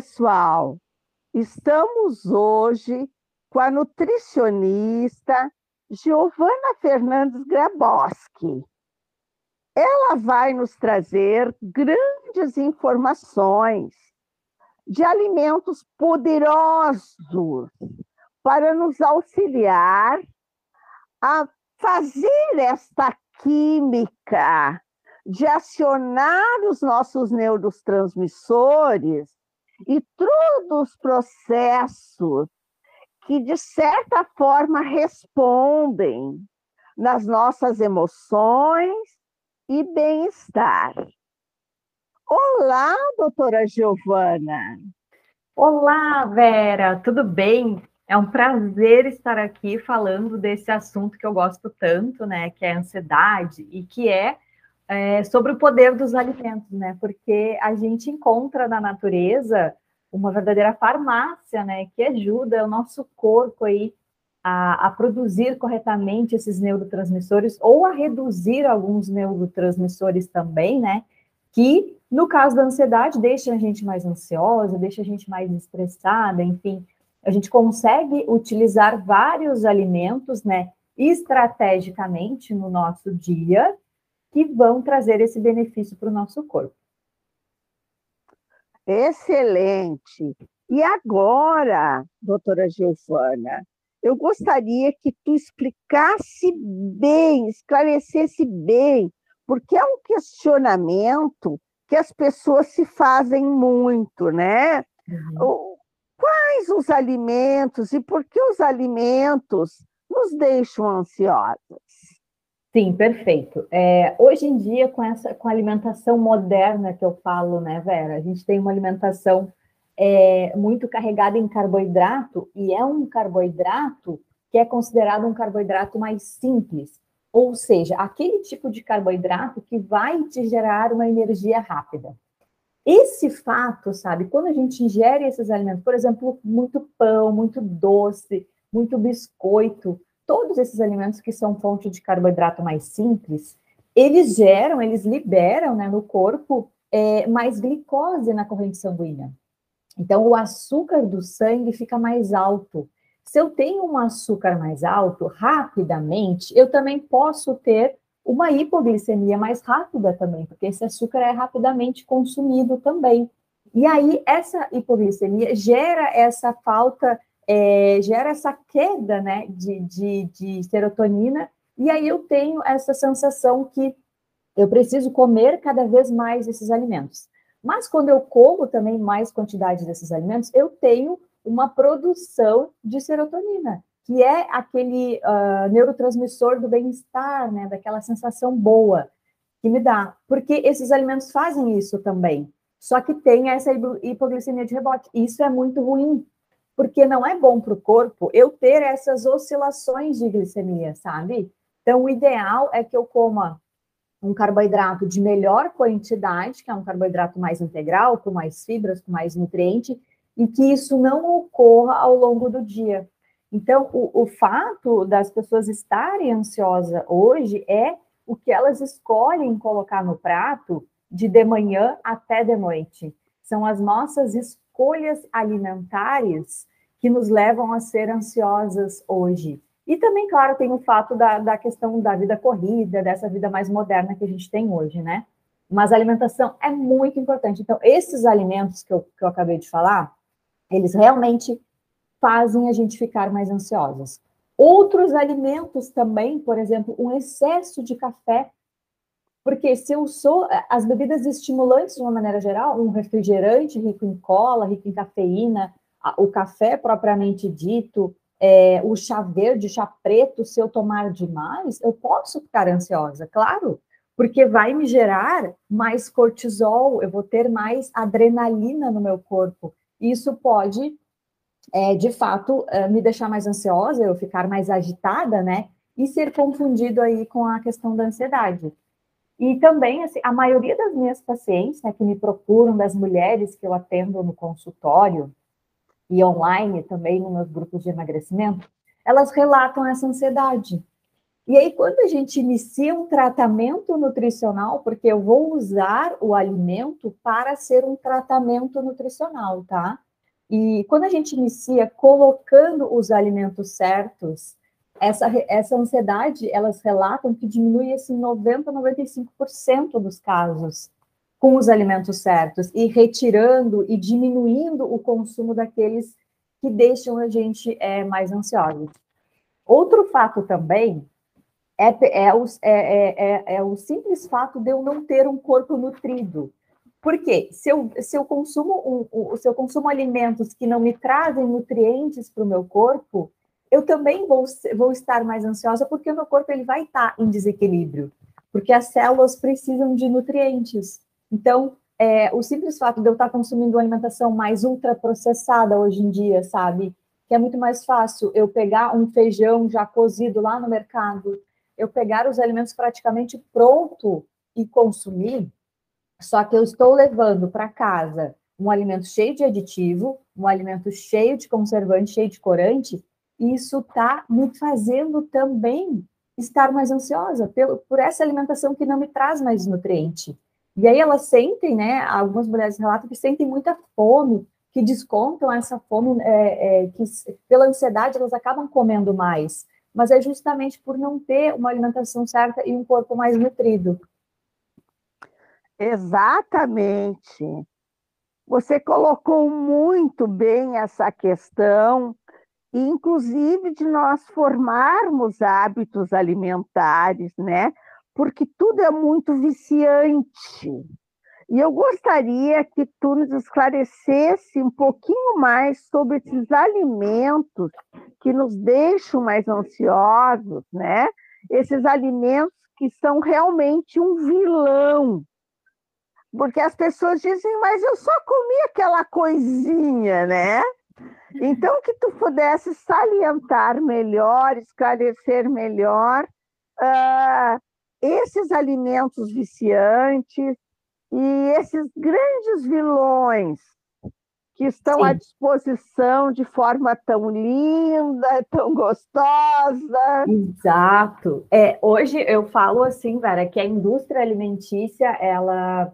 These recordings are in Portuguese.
pessoal! Estamos hoje com a nutricionista Giovana Fernandes Graboski. Ela vai nos trazer grandes informações de alimentos poderosos para nos auxiliar a fazer esta química de acionar os nossos neurotransmissores e todos os processos que, de certa forma, respondem nas nossas emoções e bem-estar. Olá, doutora Giovana. Olá, Vera, tudo bem? É um prazer estar aqui falando desse assunto que eu gosto tanto, né? Que é a ansiedade e que é é, sobre o poder dos alimentos, né? Porque a gente encontra na natureza uma verdadeira farmácia, né? Que ajuda o nosso corpo aí a, a, produzir corretamente esses neurotransmissores ou a reduzir alguns neurotransmissores também, né? Que, no caso da ansiedade, deixa a gente mais ansiosa, deixa a gente mais estressada, enfim. A gente consegue utilizar vários alimentos, né? Estrategicamente no nosso dia que vão trazer esse benefício para o nosso corpo. Excelente. E agora, doutora Giovana, eu gostaria que tu explicasse bem, esclarecesse bem, porque é um questionamento que as pessoas se fazem muito, né? Uhum. Quais os alimentos e por que os alimentos nos deixam ansiosos? Sim, perfeito. É, hoje em dia, com essa com a alimentação moderna que eu falo, né, Vera, a gente tem uma alimentação é, muito carregada em carboidrato, e é um carboidrato que é considerado um carboidrato mais simples, ou seja, aquele tipo de carboidrato que vai te gerar uma energia rápida. Esse fato, sabe, quando a gente ingere esses alimentos, por exemplo, muito pão, muito doce, muito biscoito, todos esses alimentos que são fonte de carboidrato mais simples, eles geram, eles liberam né, no corpo é, mais glicose na corrente sanguínea. Então, o açúcar do sangue fica mais alto. Se eu tenho um açúcar mais alto, rapidamente, eu também posso ter uma hipoglicemia mais rápida também, porque esse açúcar é rapidamente consumido também. E aí, essa hipoglicemia gera essa falta é, gera essa queda né, de, de, de serotonina, e aí eu tenho essa sensação que eu preciso comer cada vez mais esses alimentos. Mas quando eu como também mais quantidade desses alimentos, eu tenho uma produção de serotonina, que é aquele uh, neurotransmissor do bem-estar, né, daquela sensação boa que me dá. Porque esses alimentos fazem isso também. Só que tem essa hipoglicemia de rebote. Isso é muito ruim, porque não é bom para o corpo eu ter essas oscilações de glicemia, sabe? Então, o ideal é que eu coma um carboidrato de melhor quantidade, que é um carboidrato mais integral, com mais fibras, com mais nutriente, e que isso não ocorra ao longo do dia. Então, o, o fato das pessoas estarem ansiosas hoje é o que elas escolhem colocar no prato de de manhã até de noite. São as nossas escolhas alimentares que nos levam a ser ansiosas hoje. E também, claro, tem o fato da, da questão da vida corrida, dessa vida mais moderna que a gente tem hoje, né? Mas a alimentação é muito importante. Então, esses alimentos que eu, que eu acabei de falar, eles realmente fazem a gente ficar mais ansiosas. Outros alimentos também, por exemplo, um excesso de café. Porque se eu sou as bebidas estimulantes de uma maneira geral, um refrigerante rico em cola, rico em cafeína, o café propriamente dito, é, o chá verde, chá preto, se eu tomar demais, eu posso ficar ansiosa, claro, porque vai me gerar mais cortisol, eu vou ter mais adrenalina no meu corpo. Isso pode, é, de fato, é, me deixar mais ansiosa, eu ficar mais agitada, né? E ser confundido aí com a questão da ansiedade. E também, assim, a maioria das minhas pacientes, né, que me procuram, das mulheres que eu atendo no consultório, e online também nos grupos de emagrecimento, elas relatam essa ansiedade. E aí, quando a gente inicia um tratamento nutricional, porque eu vou usar o alimento para ser um tratamento nutricional, tá? E quando a gente inicia colocando os alimentos certos, essa, essa ansiedade, elas relatam que diminui assim 90, 95% dos casos com os alimentos certos e retirando e diminuindo o consumo daqueles que deixam a gente é, mais ansioso. Outro fato também é, é, o, é, é, é, o simples fato de eu não ter um corpo nutrido. Por quê? Se eu, se eu, consumo, um, um, se eu consumo alimentos que não me trazem nutrientes para o meu corpo, eu também vou, vou estar mais ansiosa porque o meu corpo ele vai estar em desequilíbrio, porque as células precisam de nutrientes. Então, é, o simples fato de eu estar consumindo uma alimentação mais ultraprocessada hoje em dia, sabe? Que é muito mais fácil eu pegar um feijão já cozido lá no mercado, eu pegar os alimentos praticamente pronto e consumir, só que eu estou levando para casa um alimento cheio de aditivo, um alimento cheio de conservante, cheio de corante, e isso está me fazendo também estar mais ansiosa por, por essa alimentação que não me traz mais nutriente. E aí elas sentem, né? Algumas mulheres relatam que sentem muita fome, que descontam essa fome, é, é, que pela ansiedade elas acabam comendo mais. Mas é justamente por não ter uma alimentação certa e um corpo mais nutrido. Exatamente. Você colocou muito bem essa questão inclusive de nós formarmos hábitos alimentares, né? Porque tudo é muito viciante. E eu gostaria que tu nos esclarecesse um pouquinho mais sobre esses alimentos que nos deixam mais ansiosos, né? Esses alimentos que são realmente um vilão. Porque as pessoas dizem, mas eu só comi aquela coisinha, né? Então, que tu pudesse salientar melhor, esclarecer melhor uh, esses alimentos viciantes e esses grandes vilões que estão Sim. à disposição de forma tão linda, tão gostosa. Exato. É, hoje eu falo assim, Vera, que a indústria alimentícia ela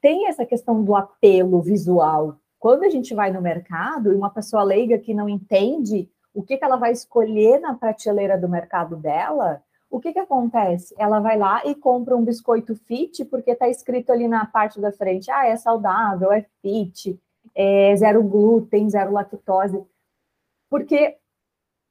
tem essa questão do apelo visual, quando a gente vai no mercado e uma pessoa leiga que não entende o que, que ela vai escolher na prateleira do mercado dela, o que, que acontece? Ela vai lá e compra um biscoito fit, porque está escrito ali na parte da frente, ah, é saudável, é fit, é zero glúten, zero lactose, porque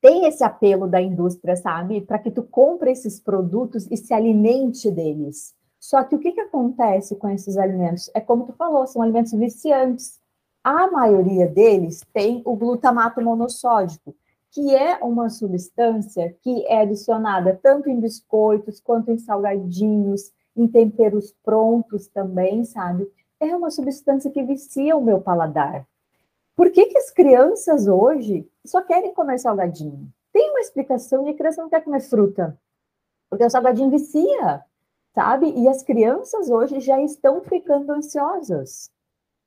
tem esse apelo da indústria, sabe? Para que tu compre esses produtos e se alimente deles. Só que o que, que acontece com esses alimentos? É como tu falou, são alimentos viciantes. A maioria deles tem o glutamato monossódico, que é uma substância que é adicionada tanto em biscoitos quanto em salgadinhos, em temperos prontos também, sabe? É uma substância que vicia o meu paladar. Por que, que as crianças hoje só querem comer salgadinho? Tem uma explicação e a criança não quer comer fruta. Porque o salgadinho vicia, sabe? E as crianças hoje já estão ficando ansiosas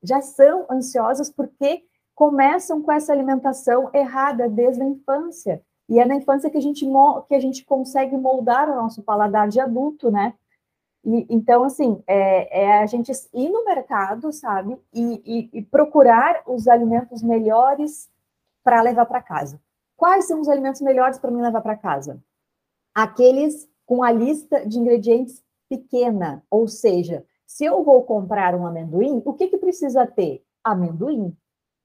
já são ansiosas porque começam com essa alimentação errada desde a infância. E é na infância que a gente, que a gente consegue moldar o nosso paladar de adulto, né? E, então, assim, é, é, a gente ir no mercado, sabe? E, e, e procurar os alimentos melhores para levar para casa. Quais são os alimentos melhores para mim levar para casa? Aqueles com a lista de ingredientes pequena, ou seja, se eu vou comprar um amendoim, o que, que precisa ter? Amendoim,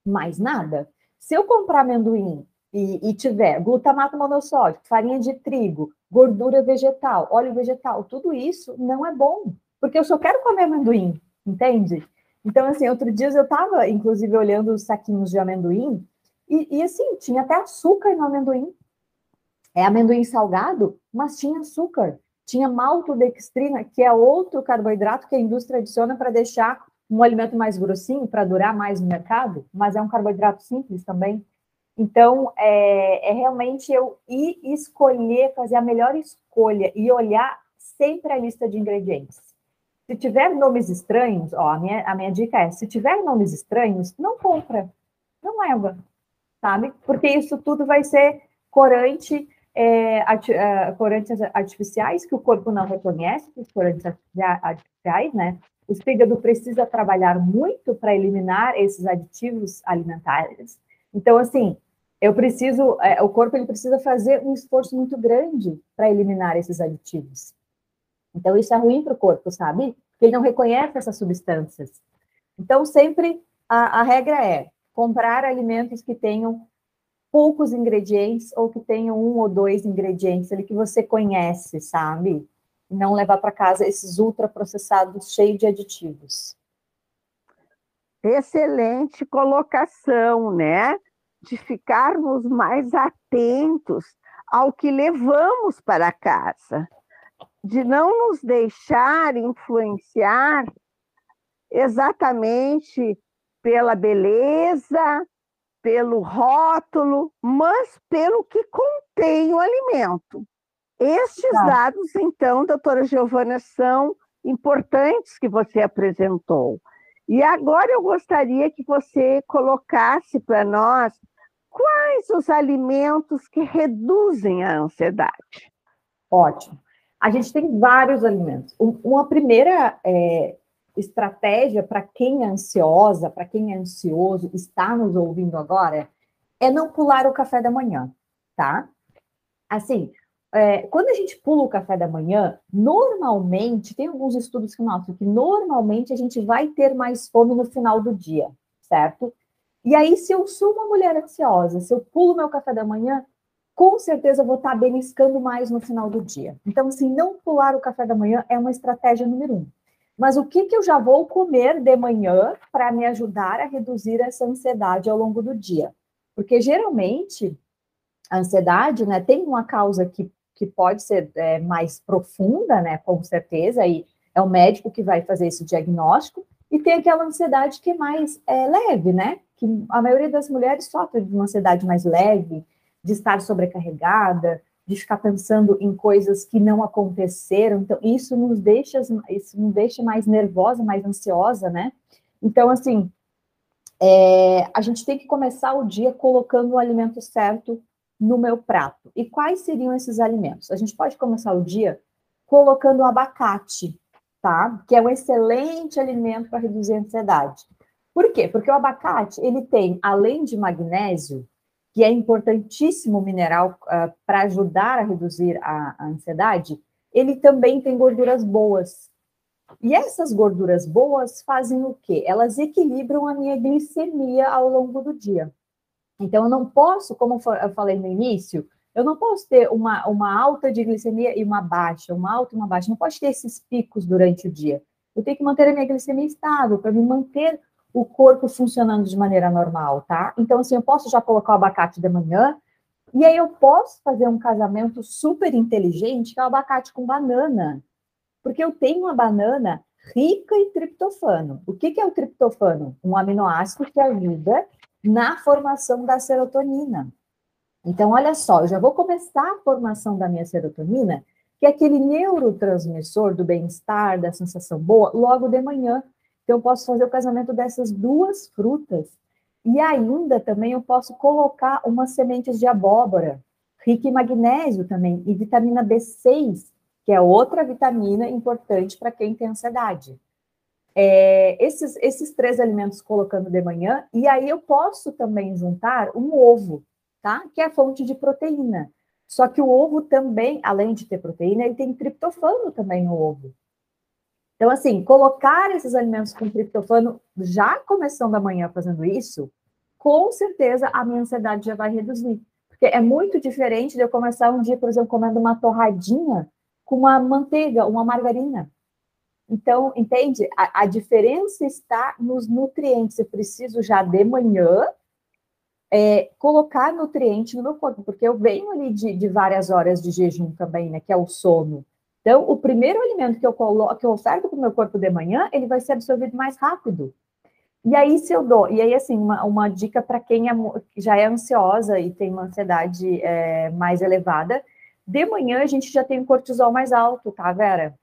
mais nada. Se eu comprar amendoim e, e, tiver glutamato monossódico, farinha de trigo, gordura vegetal, óleo vegetal, tudo isso não é bom, porque eu só quero comer amendoim, entende? Então, assim, outro dia eu estava, inclusive, olhando os saquinhos de amendoim, e, e, assim, tinha até açúcar no amendoim. É amendoim salgado, mas tinha açúcar tinha maltodextrina, que é outro carboidrato que a indústria adiciona para deixar um alimento mais grossinho, para durar mais no mercado, mas é um carboidrato simples também. Então, é, é, realmente eu ir escolher, fazer a melhor escolha e olhar sempre a lista de ingredientes. Se tiver nomes estranhos, ó, a minha, a minha dica é, se tiver nomes estranhos, não compra, não leva, sabe? Porque isso tudo vai ser corante é, é, corantes artificiais que o corpo não reconhece, os corantes artificiais, né? O fígado precisa trabalhar muito para eliminar esses aditivos alimentares. Então, assim, eu preciso, é, o corpo ele precisa fazer um esforço muito grande para eliminar esses aditivos. Então, isso é ruim para o corpo, sabe? Porque ele não reconhece essas substâncias. Então, sempre a, a regra é comprar alimentos que tenham poucos ingredientes ou que tenham um ou dois ingredientes ali que você conhece, sabe? E não levar para casa esses ultraprocessados cheios de aditivos. Excelente colocação, né? De ficarmos mais atentos ao que levamos para casa, de não nos deixar influenciar exatamente pela beleza, pelo rótulo, mas pelo que contém o alimento. Estes tá. dados, então, doutora Giovana, são importantes que você apresentou. E agora eu gostaria que você colocasse para nós quais os alimentos que reduzem a ansiedade. Ótimo. A gente tem vários alimentos. Uma primeira é, estratégia para quem é ansiosa, para quem é ansioso, está nos ouvindo agora, é não pular o café da manhã, tá? Assim, é, quando a gente pula o café da manhã, normalmente, tem alguns estudos que mostram que normalmente a gente vai ter mais fome no final do dia, certo? E aí, se eu sou uma mulher ansiosa, se eu pulo meu café da manhã, com certeza eu vou estar beliscando mais no final do dia. Então, assim, não pular o café da manhã é uma estratégia número um. Mas o que, que eu já vou comer de manhã para me ajudar a reduzir essa ansiedade ao longo do dia? Porque geralmente a ansiedade né, tem uma causa que, que pode ser é, mais profunda, né, com certeza, e é o médico que vai fazer esse diagnóstico, e tem aquela ansiedade que é mais é, leve, né? Que a maioria das mulheres sofre de uma ansiedade mais leve, de estar sobrecarregada, de ficar pensando em coisas que não aconteceram. Então, isso nos deixa, isso nos deixa mais nervosa, mais ansiosa, né? Então, assim, é, a gente tem que começar o dia colocando o alimento certo no meu prato. E quais seriam esses alimentos? A gente pode começar o dia colocando o abacate, tá? Que é um excelente alimento para reduzir a ansiedade. Por quê? Porque o abacate, ele tem, além de magnésio, que é importantíssimo mineral uh, para ajudar a reduzir a, a ansiedade, ele também tem gorduras boas. E essas gorduras boas fazem o quê? Elas equilibram a minha glicemia ao longo do dia. Então, eu não posso, como eu falei no início, eu não posso ter uma, uma alta de glicemia e uma baixa, uma alta e uma baixa. Não pode ter esses picos durante o dia. Eu tenho que manter a minha glicemia estável para me manter o corpo funcionando de maneira normal, tá? Então, assim, eu posso já colocar o abacate de manhã, e aí eu posso fazer um casamento super inteligente, que é o abacate com banana. Porque eu tenho uma banana rica em triptofano. O que, que é o triptofano? Um aminoácido que ajuda na formação da serotonina. Então, olha só, eu já vou começar a formação da minha serotonina, que é aquele neurotransmissor do bem-estar, da sensação boa, logo de manhã. Então, eu posso fazer o casamento dessas duas frutas. E ainda também eu posso colocar umas sementes de abóbora, rica em magnésio também, e vitamina B6, que é outra vitamina importante para quem tem ansiedade. É, esses, esses três alimentos colocando de manhã, e aí eu posso também juntar um ovo, tá? Que é fonte de proteína. Só que o ovo também, além de ter proteína, ele tem triptofano também no ovo. Então, assim, colocar esses alimentos com triptofano já começando amanhã fazendo isso, com certeza a minha ansiedade já vai reduzir. Porque é muito diferente de eu começar um dia, por exemplo, comendo uma torradinha com uma manteiga, uma margarina. Então, entende? A, a diferença está nos nutrientes. Eu preciso já de manhã é, colocar nutriente no meu corpo, porque eu venho ali de, de várias horas de jejum também, né? Que é o sono. Então, o primeiro alimento que eu coloco, que eu oferto para o meu corpo de manhã, ele vai ser absorvido mais rápido. E aí, se eu dou, e aí, assim, uma, uma dica para quem é, já é ansiosa e tem uma ansiedade é, mais elevada, de manhã a gente já tem um cortisol mais alto, tá, Vera?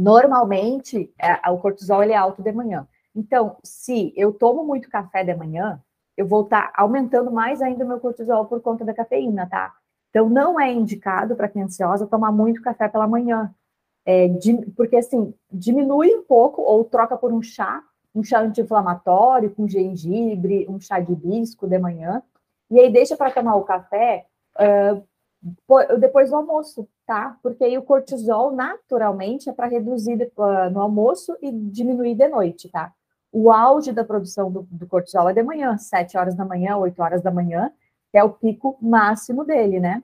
Normalmente, é, o cortisol ele é alto de manhã. Então, se eu tomo muito café de manhã, eu vou estar tá aumentando mais ainda o meu cortisol por conta da cafeína, tá? Então, não é indicado para quem é ansiosa tomar muito café pela manhã. É, porque, assim, diminui um pouco ou troca por um chá, um chá anti-inflamatório com gengibre, um chá de hibisco de manhã, e aí deixa para tomar o café uh, depois do almoço, tá? Porque aí o cortisol, naturalmente, é para reduzir uh, no almoço e diminuir de noite, tá? O auge da produção do, do cortisol é de manhã, 7 horas da manhã, 8 horas da manhã, que é o pico máximo dele, né?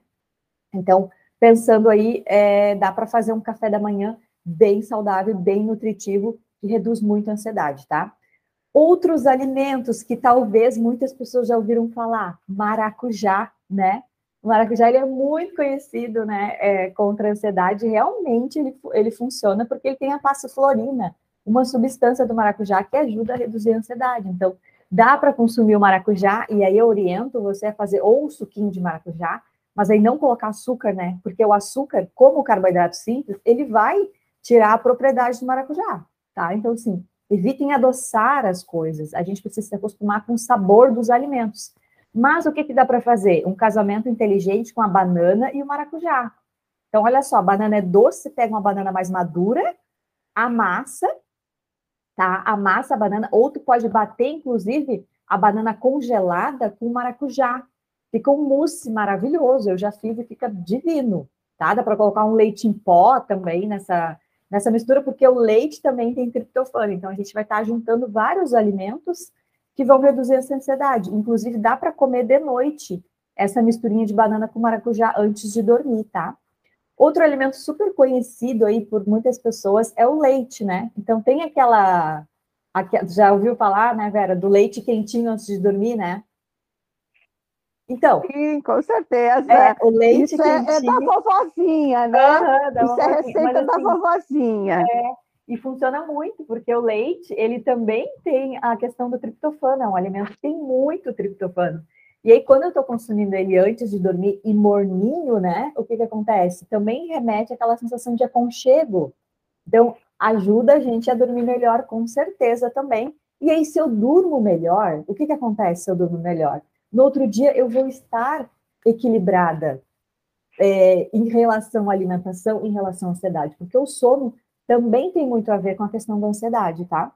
Então, pensando aí, é, dá para fazer um café da manhã bem saudável, bem nutritivo, que reduz muito a ansiedade, tá? Outros alimentos que talvez muitas pessoas já ouviram falar, maracujá, né? O maracujá ele é muito conhecido, né, é, contra a ansiedade. Realmente ele, ele funciona porque ele tem a passiflorina, uma substância do maracujá que ajuda a reduzir a ansiedade. Então, dá para consumir o maracujá, e aí eu oriento você a fazer ou um suquinho de maracujá, mas aí não colocar açúcar, né? Porque o açúcar, como o carboidrato simples, ele vai tirar a propriedade do maracujá, tá? Então, assim, evitem adoçar as coisas. A gente precisa se acostumar com o sabor dos alimentos. Mas o que, que dá para fazer? Um casamento inteligente com a banana e o maracujá. Então, olha só, a banana é doce, pega uma banana mais madura, amassa, tá? Amassa a banana, ou tu pode bater, inclusive, a banana congelada com maracujá. Fica um mousse maravilhoso, eu já fiz e fica divino, tá? Dá para colocar um leite em pó também nessa, nessa mistura, porque o leite também tem triptofano, então a gente vai estar tá juntando vários alimentos que vão reduzir essa ansiedade. Inclusive, dá para comer de noite essa misturinha de banana com maracujá antes de dormir, tá? Outro alimento super conhecido aí por muitas pessoas é o leite, né? Então tem aquela, aquela já ouviu falar, né, Vera, do leite quentinho antes de dormir, né? Então. Sim, com certeza. É, o leite Isso é, é, da vovozinha, né? Uhum, da Isso vovozinha. é receita Mas, da assim, vovozinha. É, e funciona muito, porque o leite, ele também tem a questão do triptofano, é um alimento que tem muito triptofano. E aí, quando eu estou consumindo ele antes de dormir e morninho, né? O que, que acontece? Também remete àquela sensação de aconchego. Então, ajuda a gente a dormir melhor, com certeza também. E aí, se eu durmo melhor, o que, que acontece se eu durmo melhor? No outro dia, eu vou estar equilibrada é, em relação à alimentação, em relação à ansiedade, porque o sono também tem muito a ver com a questão da ansiedade, tá?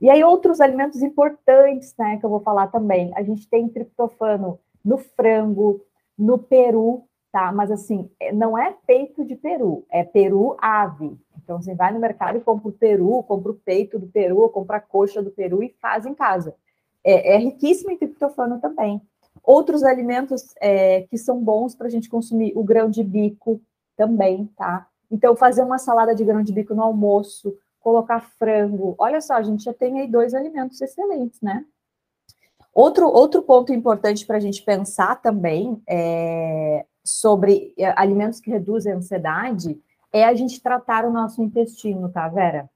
E aí, outros alimentos importantes, né, que eu vou falar também. A gente tem triptofano no frango, no peru, tá? Mas assim, é, não é peito de peru, é peru ave. Então, você vai no mercado e compra o peru, compra o peito do peru, compra a coxa do peru e faz em casa. É, é riquíssimo em triptofano também. Outros alimentos é, que são bons para a gente consumir, o grão de bico também, tá? Então, fazer uma salada de grão de bico no almoço, colocar frango. Olha só, a gente já tem aí dois alimentos excelentes, né? Outro, outro ponto importante para a gente pensar também é, sobre é, alimentos que reduzem a ansiedade é a gente tratar o nosso intestino, tá, Vera?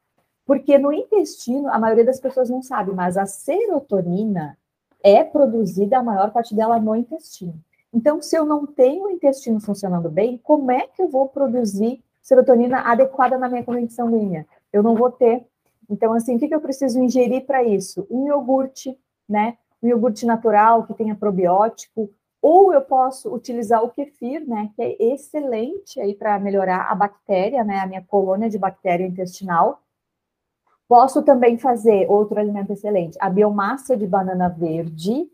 Porque no intestino, a maioria das pessoas não sabe, mas a serotonina é produzida, a maior parte dela no intestino. Então, se eu não tenho o intestino funcionando bem, como é que eu vou produzir serotonina adequada na minha corrente sanguínea? eu não vou ter. Então, assim, o que, que eu preciso ingerir para isso? Um iogurte, né? Um iogurte natural que tenha probiótico, ou eu posso utilizar o kefir, né? Que é excelente aí para melhorar a bactéria, né? A minha colônia de bactéria intestinal. Posso também fazer outro alimento excelente, a biomassa de banana verde,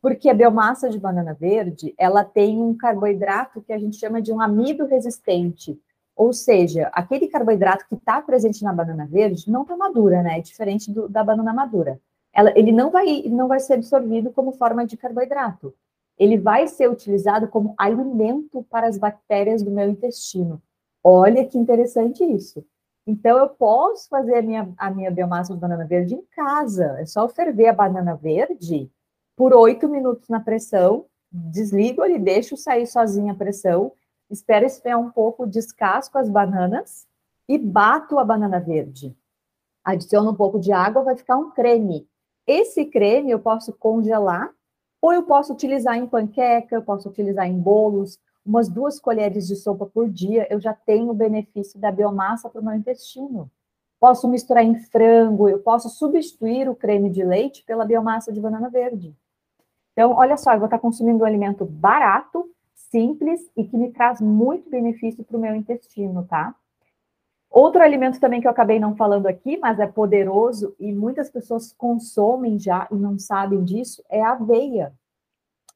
porque a biomassa de banana verde, ela tem um carboidrato que a gente chama de um amido resistente. Ou seja, aquele carboidrato que está presente na banana verde não está madura, né? É diferente do, da banana madura. Ela, ele não vai, não vai ser absorvido como forma de carboidrato. Ele vai ser utilizado como alimento para as bactérias do meu intestino. Olha que interessante isso. Então, eu posso fazer a minha, a minha biomassa de banana verde em casa. É só ferver a banana verde por oito minutos na pressão, desligo ele, deixo sair sozinha a pressão espero esfriar um pouco, descasco as bananas e bato a banana verde. Adiciono um pouco de água, vai ficar um creme. Esse creme eu posso congelar ou eu posso utilizar em panqueca, eu posso utilizar em bolos, umas duas colheres de sopa por dia, eu já tenho o benefício da biomassa para o meu intestino. Posso misturar em frango, eu posso substituir o creme de leite pela biomassa de banana verde. Então, olha só, eu vou estar consumindo um alimento barato, simples e que me traz muito benefício para o meu intestino, tá? Outro alimento também que eu acabei não falando aqui, mas é poderoso e muitas pessoas consomem já e não sabem disso, é a aveia.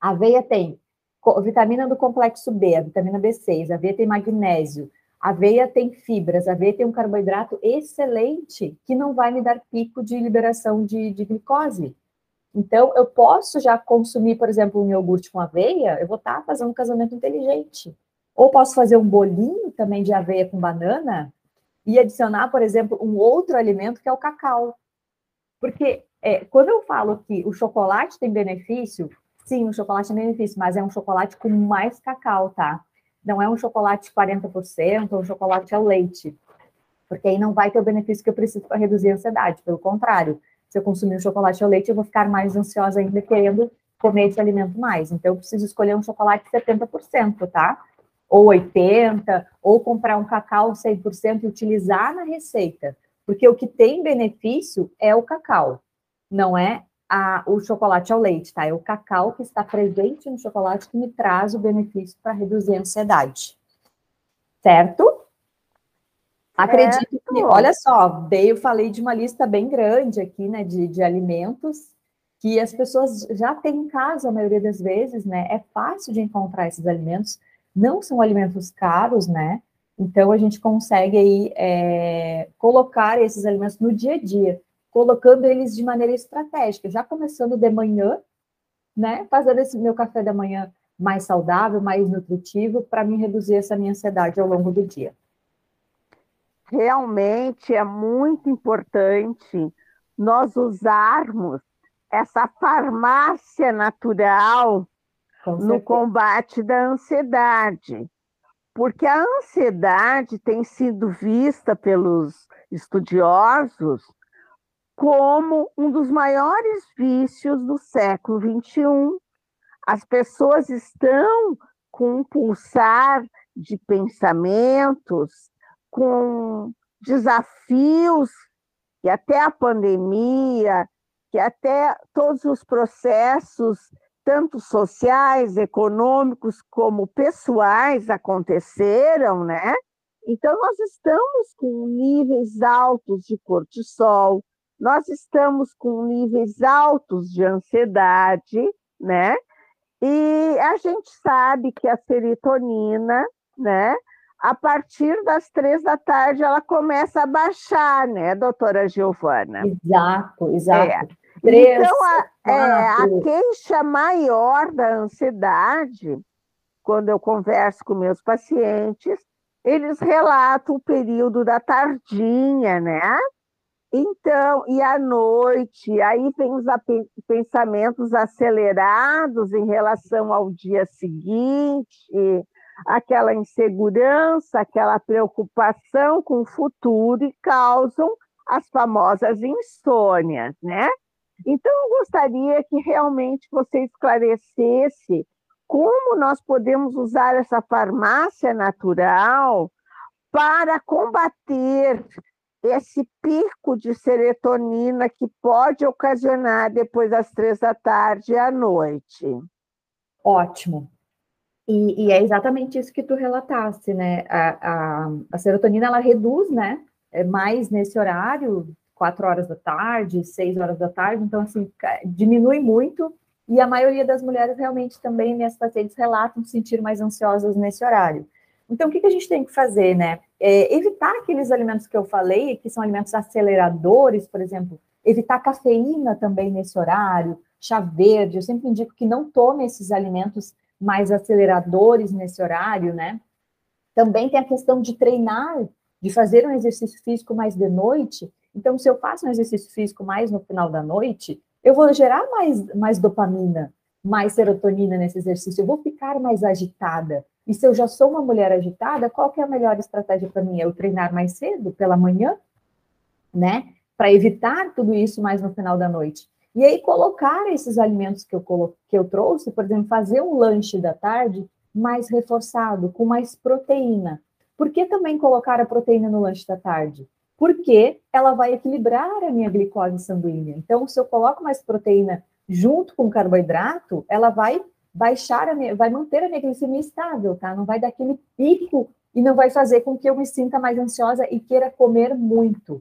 A aveia tem vitamina do complexo B, a vitamina B6, a aveia tem magnésio, a aveia tem fibras, a aveia tem um carboidrato excelente que não vai me dar pico de liberação de, de glicose. Então, eu posso já consumir, por exemplo, um iogurte com aveia, eu vou estar tá fazendo um casamento inteligente. Ou posso fazer um bolinho também de aveia com banana e adicionar, por exemplo, um outro alimento que é o cacau. Porque é, quando eu falo que o chocolate tem benefício, sim, o chocolate tem benefício, mas é um chocolate com mais cacau, tá? Não é um chocolate 40% ou um chocolate ao leite. Porque aí não vai ter o benefício que eu preciso para reduzir a ansiedade. Pelo contrário, se eu consumir um chocolate ao leite, eu vou ficar mais ansiosa ainda querendo comer esse alimento mais. Então, eu preciso escolher um chocolate 70%, tá? Ou 80%, ou comprar um cacau 100% e utilizar na receita. Porque o que tem benefício é o cacau, não é a, o chocolate ao leite, tá? É o cacau que está presente no chocolate que me traz o benefício para reduzir a ansiedade. Certo? Acredito que, olha só, eu falei de uma lista bem grande aqui, né, de, de alimentos que as pessoas já têm em casa, a maioria das vezes, né? É fácil de encontrar esses alimentos, não são alimentos caros, né? Então a gente consegue aí é, colocar esses alimentos no dia a dia, colocando eles de maneira estratégica, já começando de manhã, né? Fazendo esse meu café da manhã mais saudável, mais nutritivo, para me reduzir essa minha ansiedade ao longo do dia realmente é muito importante nós usarmos essa farmácia natural no combate da ansiedade. Porque a ansiedade tem sido vista pelos estudiosos como um dos maiores vícios do século XXI. As pessoas estão com um pulsar de pensamentos com desafios que até a pandemia, que até todos os processos, tanto sociais, econômicos como pessoais, aconteceram, né? Então, nós estamos com níveis altos de cortisol, nós estamos com níveis altos de ansiedade, né? E a gente sabe que a serotonina, né? A partir das três da tarde ela começa a baixar, né, doutora Giovana? Exato, exato. É. Três, então, a, é, a queixa maior da ansiedade, quando eu converso com meus pacientes, eles relatam o período da tardinha, né? Então, e à noite, aí vem os pensamentos acelerados em relação ao dia seguinte, aquela insegurança, aquela preocupação com o futuro e causam as famosas insônias, né? Então, eu gostaria que realmente você esclarecesse como nós podemos usar essa farmácia natural para combater esse pico de serotonina que pode ocasionar depois das três da tarde à noite. Ótimo. E, e, é exatamente isso que tu relataste, né? A, a, a, serotonina ela reduz, né? É mais nesse horário, quatro horas da tarde, seis horas da tarde, então assim diminui muito. E a maioria das mulheres realmente também, minhas pacientes relatam sentir mais ansiosas nesse horário. Então, o que, que a gente tem que fazer, né? É evitar aqueles alimentos que eu falei, que são alimentos aceleradores, por exemplo, evitar cafeína também nesse horário, chá verde. Eu sempre indico que não tome esses alimentos mais aceleradores nesse horário, né? Também tem a questão de treinar, de fazer um exercício físico mais de noite. Então, se eu faço um exercício físico mais no final da noite, eu vou gerar mais, mais dopamina, mais serotonina nesse exercício, eu vou ficar mais agitada. E se eu já sou uma mulher agitada, qual que é a melhor estratégia para mim? É eu treinar mais cedo, pela manhã, né? Para evitar tudo isso mais no final da noite. E aí colocar esses alimentos que eu, colo... que eu trouxe, por exemplo, fazer um lanche da tarde mais reforçado, com mais proteína. Por que também colocar a proteína no lanche da tarde? Porque ela vai equilibrar a minha glicose sanguínea. Então, se eu coloco mais proteína junto com carboidrato, ela vai baixar a minha, vai manter a minha glicemia estável, tá? Não vai dar aquele pico e não vai fazer com que eu me sinta mais ansiosa e queira comer muito.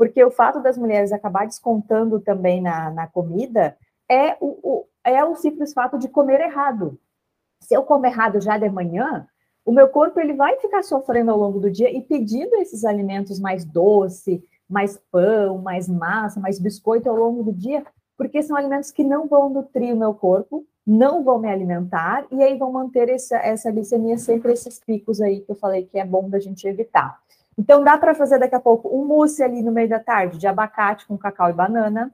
Porque o fato das mulheres acabar descontando também na, na comida é o, o, é o simples fato de comer errado. Se eu comer errado já de manhã, o meu corpo ele vai ficar sofrendo ao longo do dia e pedindo esses alimentos mais doce, mais pão, mais massa, mais biscoito ao longo do dia, porque são alimentos que não vão nutrir o meu corpo, não vão me alimentar, e aí vão manter essa, essa glicemia sempre esses picos aí que eu falei que é bom da gente evitar. Então, dá para fazer daqui a pouco um mousse ali no meio da tarde de abacate com cacau e banana.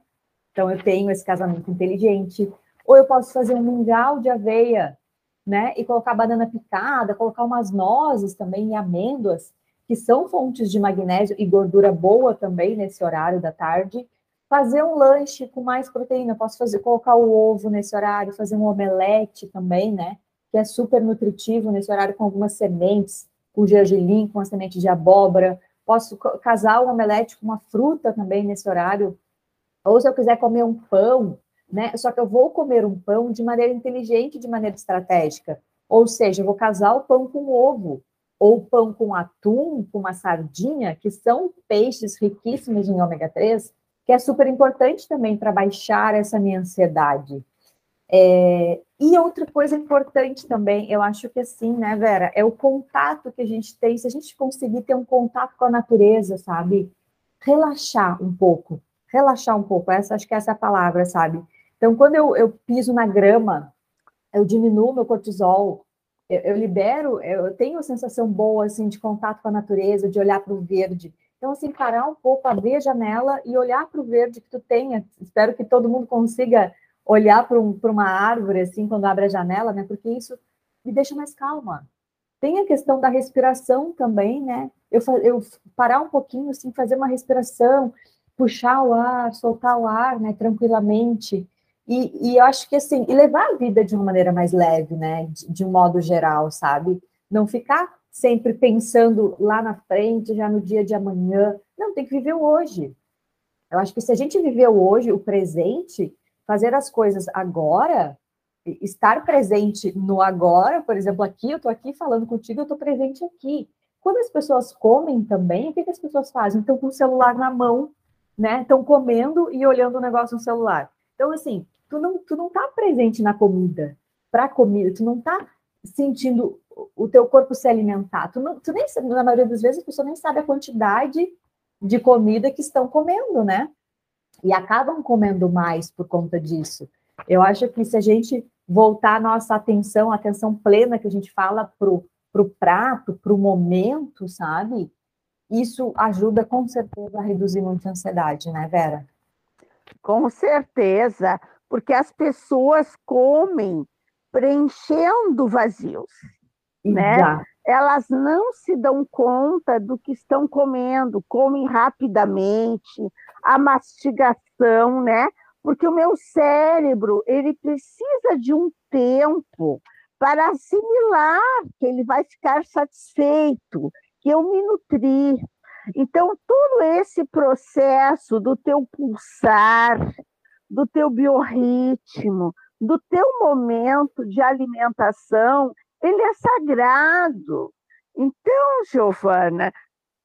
Então, eu tenho esse casamento inteligente. Ou eu posso fazer um mingau de aveia, né? E colocar banana picada, colocar umas nozes também e amêndoas, que são fontes de magnésio e gordura boa também nesse horário da tarde fazer um lanche com mais proteína, posso fazer colocar o ovo nesse horário, fazer um omelete também, né? Que é super nutritivo nesse horário com algumas sementes, com gergelim, com a semente de abóbora. Posso casar o omelete com uma fruta também nesse horário. Ou se eu quiser comer um pão, né? Só que eu vou comer um pão de maneira inteligente, de maneira estratégica. Ou seja, eu vou casar o pão com ovo, ou pão com atum, com uma sardinha, que são peixes riquíssimos em ômega 3, que é super importante também para baixar essa minha ansiedade. É, e outra coisa importante também, eu acho que assim, né, Vera, é o contato que a gente tem, se a gente conseguir ter um contato com a natureza, sabe? Relaxar um pouco, relaxar um pouco, essa, acho que essa é a palavra, sabe? Então, quando eu, eu piso na grama, eu diminuo meu cortisol, eu, eu libero, eu tenho a sensação boa, assim, de contato com a natureza, de olhar para o verde, então, assim, parar um pouco, abrir a janela e olhar para o verde que tu tenha. Espero que todo mundo consiga olhar para um, uma árvore, assim, quando abre a janela, né? Porque isso me deixa mais calma. Tem a questão da respiração também, né? Eu, eu parar um pouquinho, assim, fazer uma respiração, puxar o ar, soltar o ar, né? Tranquilamente. E, e eu acho que, assim, e levar a vida de uma maneira mais leve, né? De, de um modo geral, sabe? Não ficar sempre pensando lá na frente, já no dia de amanhã. Não, tem que viver o hoje. Eu acho que se a gente viver o hoje, o presente, fazer as coisas agora, estar presente no agora, por exemplo, aqui, eu estou aqui falando contigo, eu estou presente aqui. Quando as pessoas comem também, o que, que as pessoas fazem? Estão com o celular na mão, né? Estão comendo e olhando o negócio no celular. Então, assim, tu não, tu não tá presente na comida, para comida, tu não tá sentindo o teu corpo se alimentar. Tu, não, tu nem, na maioria das vezes, a pessoa nem sabe a quantidade de comida que estão comendo, né? E acabam comendo mais por conta disso. Eu acho que se a gente voltar a nossa atenção, a atenção plena que a gente fala pro, pro prato, pro momento, sabe? Isso ajuda com certeza a reduzir muito a ansiedade, né, Vera? Com certeza, porque as pessoas comem preenchendo vazios né? Elas não se dão conta do que estão comendo, comem rapidamente, a mastigação, né? Porque o meu cérebro, ele precisa de um tempo para assimilar que ele vai ficar satisfeito, que eu me nutri. Então, todo esse processo do teu pulsar, do teu biorritmo, do teu momento de alimentação, ele é sagrado. Então, Giovana,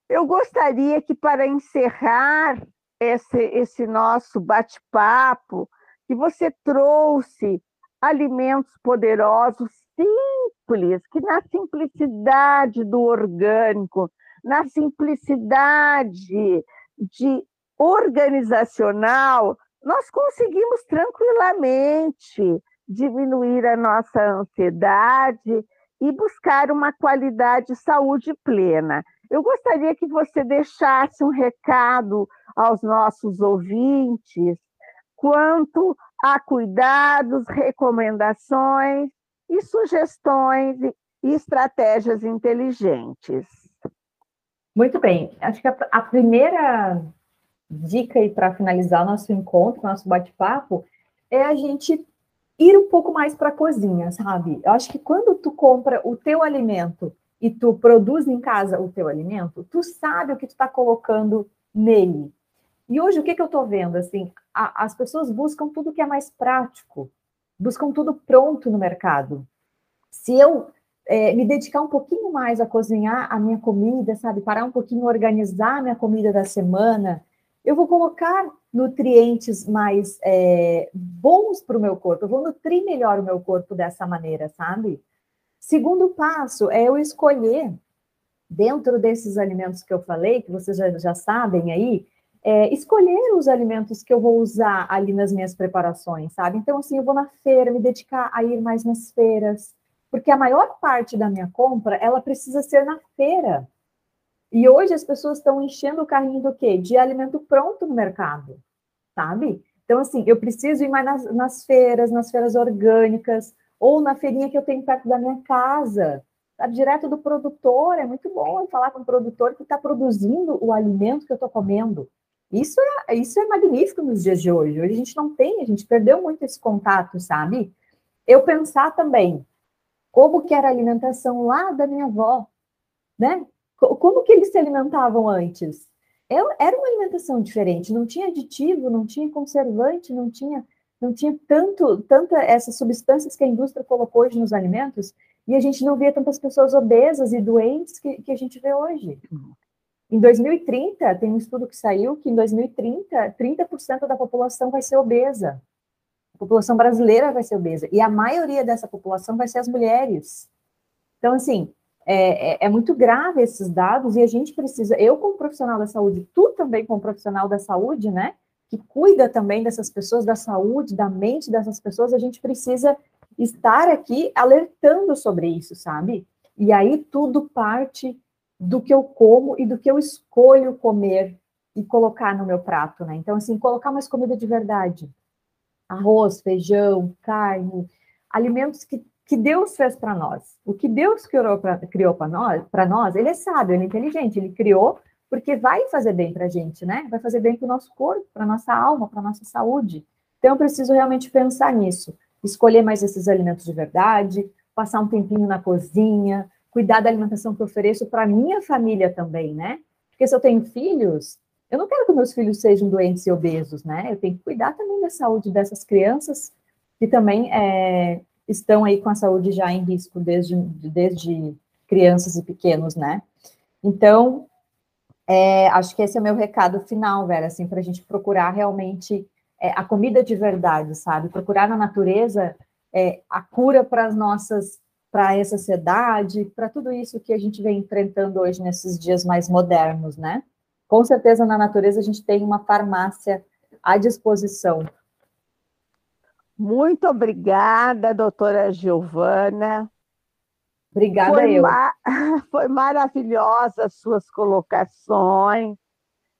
eu gostaria que, para encerrar esse, esse nosso bate-papo, que você trouxe alimentos poderosos, simples, que na simplicidade do orgânico, na simplicidade de organizacional, nós conseguimos tranquilamente diminuir a nossa ansiedade e buscar uma qualidade de saúde plena. Eu gostaria que você deixasse um recado aos nossos ouvintes quanto a cuidados, recomendações e sugestões e estratégias inteligentes. Muito bem. Acho que a, a primeira dica para finalizar nosso encontro, nosso bate-papo, é a gente ir um pouco mais para a cozinha, sabe? Eu acho que quando tu compra o teu alimento e tu produz em casa o teu alimento, tu sabe o que tu está colocando nele. E hoje o que, que eu estou vendo? Assim, a, as pessoas buscam tudo que é mais prático, buscam tudo pronto no mercado. Se eu é, me dedicar um pouquinho mais a cozinhar a minha comida, sabe, parar um pouquinho, organizar a minha comida da semana, eu vou colocar nutrientes mais é, bons para o meu corpo, eu vou nutrir melhor o meu corpo dessa maneira, sabe? Segundo passo é eu escolher, dentro desses alimentos que eu falei, que vocês já, já sabem aí, é, escolher os alimentos que eu vou usar ali nas minhas preparações, sabe? Então, assim, eu vou na feira, me dedicar a ir mais nas feiras, porque a maior parte da minha compra, ela precisa ser na feira. E hoje as pessoas estão enchendo o carrinho do quê? De alimento pronto no mercado, sabe? Então, assim, eu preciso ir mais nas, nas feiras, nas feiras orgânicas, ou na feirinha que eu tenho perto da minha casa, sabe? Direto do produtor, é muito bom eu falar com o produtor que está produzindo o alimento que eu estou comendo. Isso é, isso é magnífico nos dias de hoje. Hoje a gente não tem, a gente perdeu muito esse contato, sabe? Eu pensar também como que era a alimentação lá da minha avó, né? Como que eles se alimentavam antes? Era uma alimentação diferente, não tinha aditivo, não tinha conservante, não tinha, não tinha tanto, tanta essas substâncias que a indústria colocou hoje nos alimentos, e a gente não via tantas pessoas obesas e doentes que, que a gente vê hoje. Em 2030, tem um estudo que saiu que em 2030, 30% da população vai ser obesa. A população brasileira vai ser obesa. E a maioria dessa população vai ser as mulheres. Então, assim, é, é, é, muito grave esses dados e a gente precisa, eu como profissional da saúde, tu também como profissional da saúde, né, que cuida também dessas pessoas, da saúde, da mente dessas pessoas, a gente precisa estar aqui alertando sobre isso, sabe? E aí tudo parte do que eu como e do que eu escolho comer e colocar no meu prato, né? Então, assim, colocar mais comida de verdade. Arroz, feijão, carne, alimentos que que Deus fez para nós. O que Deus criou para nós, para nós, ele é sábio, ele é inteligente, ele criou porque vai fazer bem para a gente, né? Vai fazer bem para o nosso corpo, para nossa alma, para nossa saúde. Então, eu preciso realmente pensar nisso. Escolher mais esses alimentos de verdade, passar um tempinho na cozinha, cuidar da alimentação que eu ofereço para minha família também, né? Porque se eu tenho filhos, eu não quero que meus filhos sejam doentes e obesos, né? Eu tenho que cuidar também da saúde dessas crianças que também é, estão aí com a saúde já em risco desde, desde crianças e pequenos, né? Então, é, acho que esse é o meu recado final, Vera, assim, para a gente procurar realmente é, a comida de verdade, sabe? Procurar na natureza é, a cura para as nossas, para essa sociedade, para tudo isso que a gente vem enfrentando hoje nesses dias mais modernos, né? Com certeza na natureza a gente tem uma farmácia à disposição muito obrigada, doutora Giovana. Obrigada foi eu. Foi maravilhosa as suas colocações.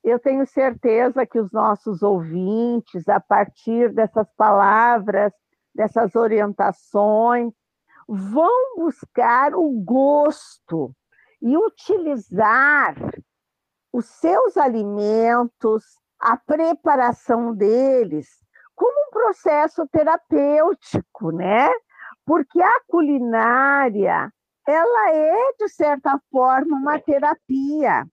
Eu tenho certeza que os nossos ouvintes, a partir dessas palavras, dessas orientações, vão buscar o gosto e utilizar os seus alimentos, a preparação deles, como um processo terapêutico, né? Porque a culinária, ela é de certa forma uma terapia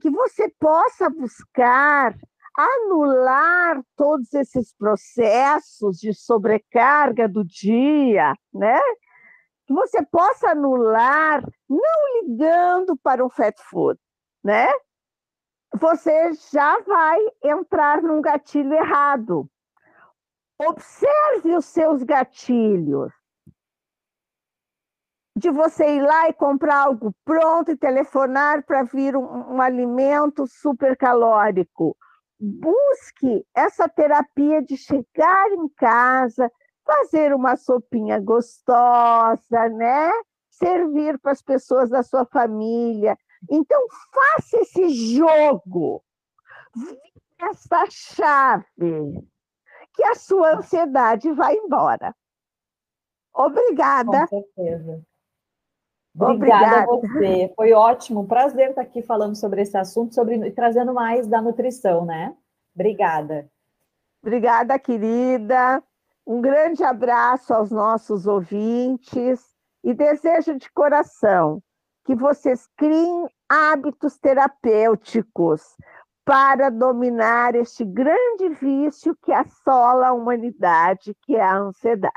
que você possa buscar anular todos esses processos de sobrecarga do dia, né? Que você possa anular não ligando para o fat food, né? Você já vai entrar num gatilho errado, Observe os seus gatilhos. De você ir lá e comprar algo pronto e telefonar para vir um, um alimento supercalórico. Busque essa terapia de chegar em casa, fazer uma sopinha gostosa, né? Servir para as pessoas da sua família. Então, faça esse jogo. Essa chave que a sua ansiedade vai embora. Obrigada. Com certeza. Obrigada, Obrigada, a você. Foi ótimo. Prazer estar aqui falando sobre esse assunto, sobre trazendo mais da nutrição, né? Obrigada. Obrigada, querida. Um grande abraço aos nossos ouvintes e desejo de coração que vocês criem hábitos terapêuticos para dominar este grande vício que assola a humanidade, que é a ansiedade.